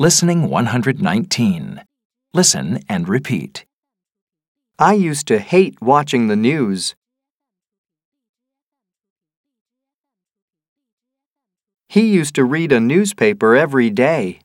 Listening 119. Listen and repeat. I used to hate watching the news. He used to read a newspaper every day.